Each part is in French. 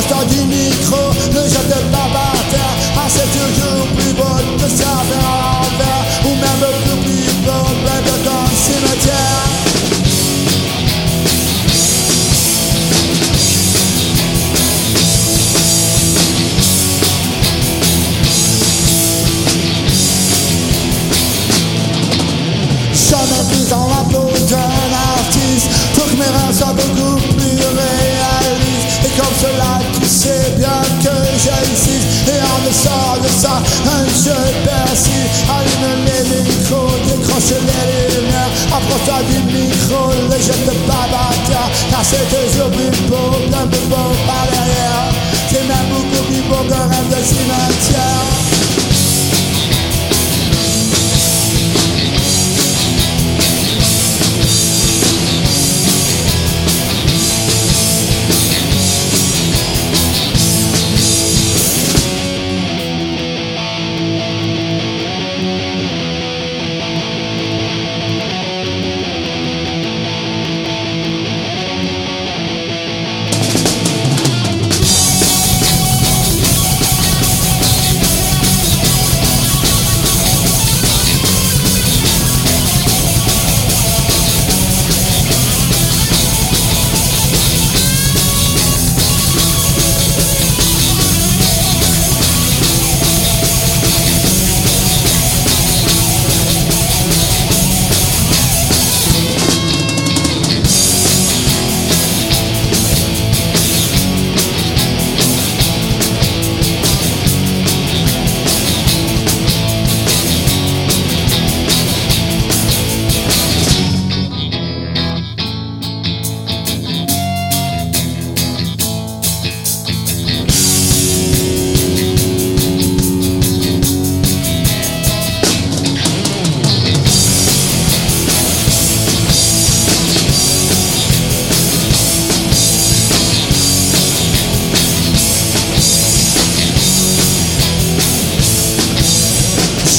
gosta de un jeu persiste Allume les micros, décroche les lumières. Approche-toi du micro, le pas par terre Car c'est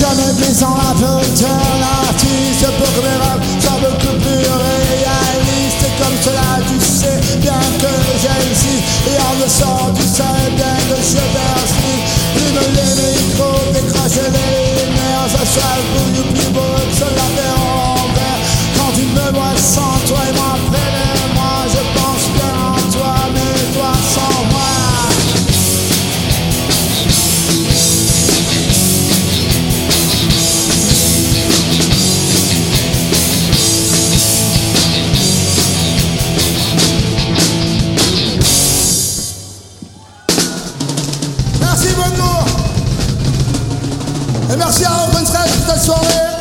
Jamais plaisant la peur l'artiste pour que mes rêves soient beaucoup plus réalistes Et comme cela tu sais bien que j'insiste Et en dessous tu sais bien que je persiste Et merci à Open Stage pour cette soirée.